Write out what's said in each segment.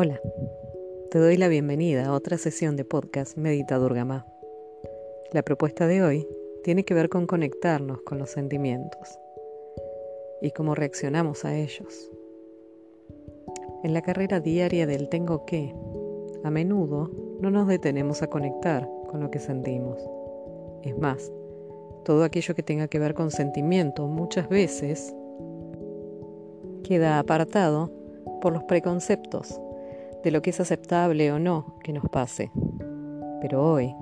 Hola, te doy la bienvenida a otra sesión de podcast Medita Durgama. La propuesta de hoy tiene que ver con conectarnos con los sentimientos y cómo reaccionamos a ellos. En la carrera diaria del tengo que, a menudo no nos detenemos a conectar con lo que sentimos. Es más, todo aquello que tenga que ver con sentimiento muchas veces queda apartado por los preconceptos de lo que es aceptable o no que nos pase. Pero hoy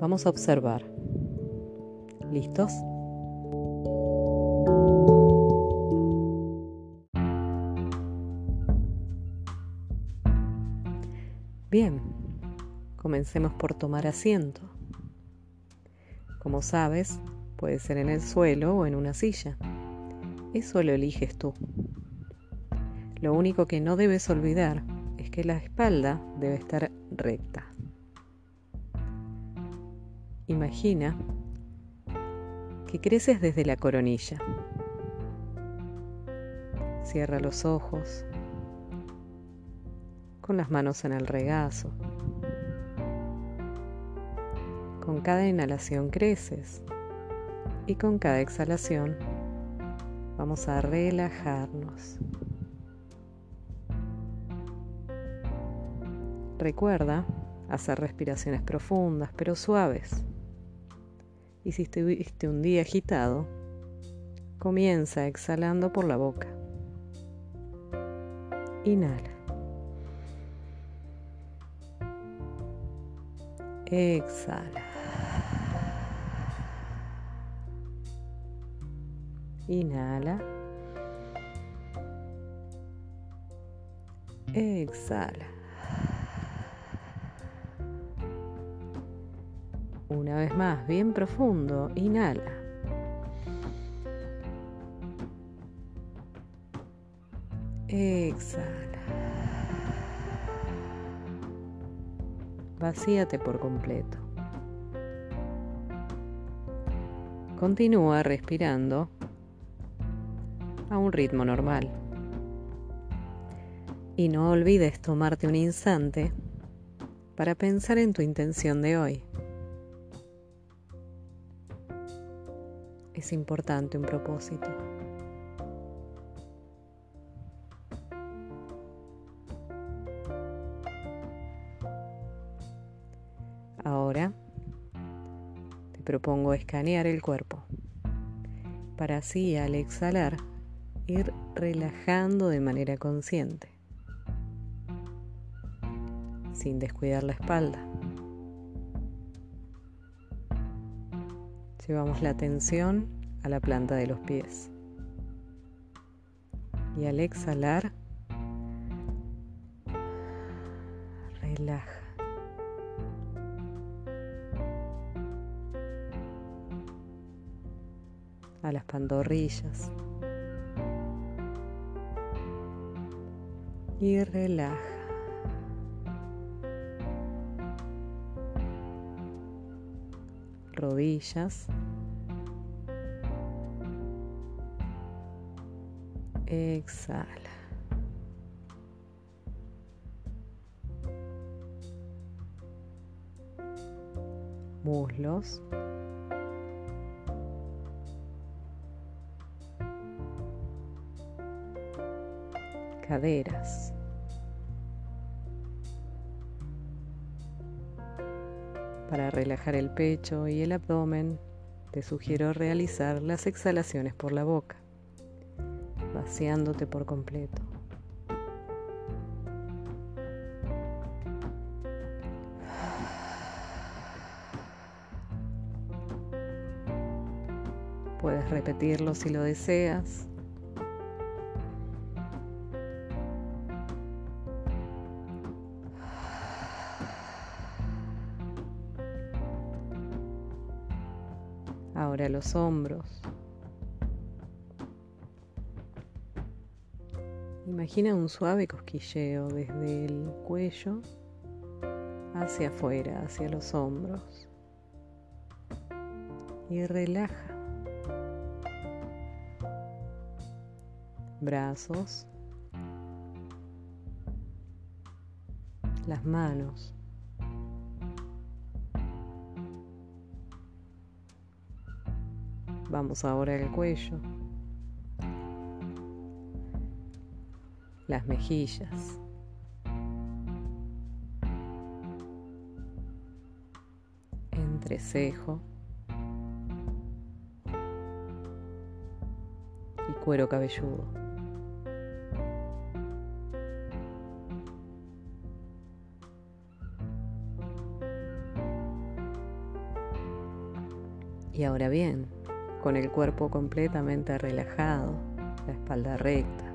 vamos a observar. ¿Listos? Bien, comencemos por tomar asiento. Como sabes, puede ser en el suelo o en una silla. Eso lo eliges tú. Lo único que no debes olvidar es que la espalda debe estar recta. Imagina que creces desde la coronilla. Cierra los ojos con las manos en el regazo. Con cada inhalación creces y con cada exhalación vamos a relajarnos. Recuerda hacer respiraciones profundas pero suaves. Y si estuviste un día agitado, comienza exhalando por la boca. Inhala. Exhala. Inhala. Exhala. Una vez más, bien profundo, inhala. Exhala. Vacíate por completo. Continúa respirando a un ritmo normal. Y no olvides tomarte un instante para pensar en tu intención de hoy. Es importante un propósito. Ahora te propongo escanear el cuerpo para así al exhalar ir relajando de manera consciente, sin descuidar la espalda. Llevamos la atención a la planta de los pies. Y al exhalar, relaja. A las pantorrillas. Y relaja. rodillas. Exhala. Muslos. Caderas. Para relajar el pecho y el abdomen, te sugiero realizar las exhalaciones por la boca, vaciándote por completo. Puedes repetirlo si lo deseas. Ahora los hombros. Imagina un suave cosquilleo desde el cuello hacia afuera, hacia los hombros. Y relaja. Brazos. las manos. Vamos ahora al cuello, las mejillas. entrecejo y cuero cabelludo. Y ahora bien, con el cuerpo completamente relajado, la espalda recta.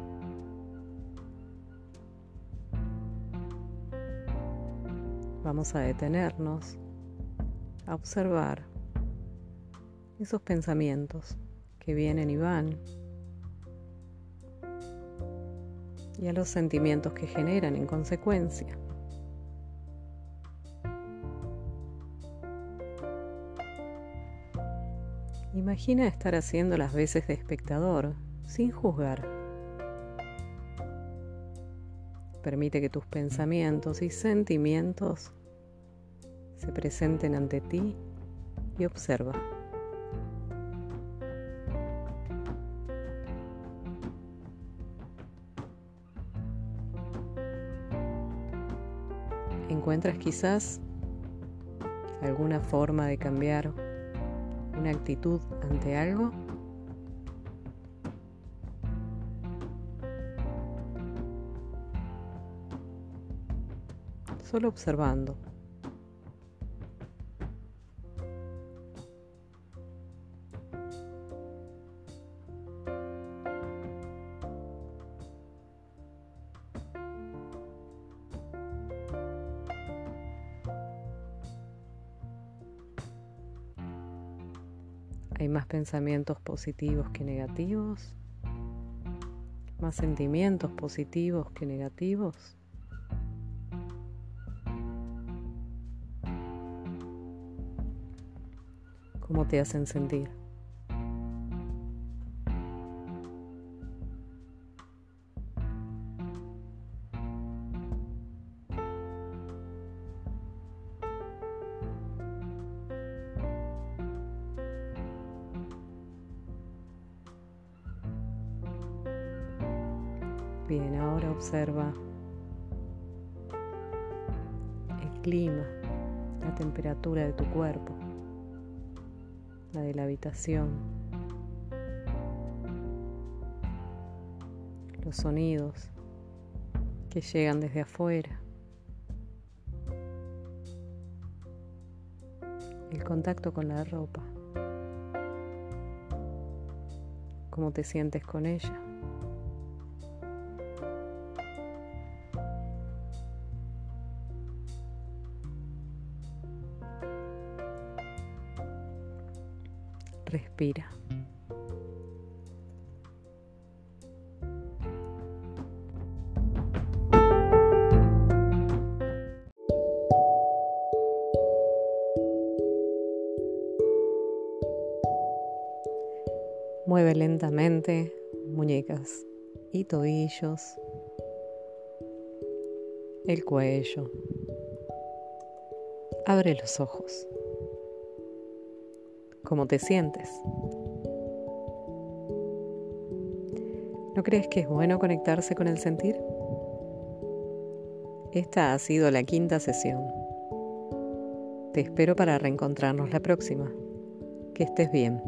Vamos a detenernos a observar esos pensamientos que vienen y van y a los sentimientos que generan en consecuencia. Imagina estar haciendo las veces de espectador sin juzgar. Permite que tus pensamientos y sentimientos se presenten ante ti y observa. ¿Encuentras quizás alguna forma de cambiar una actitud ante algo? Solo observando. Hay más pensamientos positivos que negativos, más sentimientos positivos que negativos. ¿Cómo te hacen sentir? Bien, ahora observa el clima, la temperatura de tu cuerpo, la de la habitación, los sonidos que llegan desde afuera, el contacto con la ropa, cómo te sientes con ella. Respira. Mueve lentamente muñecas y tobillos, el cuello. Abre los ojos cómo te sientes. ¿No crees que es bueno conectarse con el sentir? Esta ha sido la quinta sesión. Te espero para reencontrarnos la próxima. Que estés bien.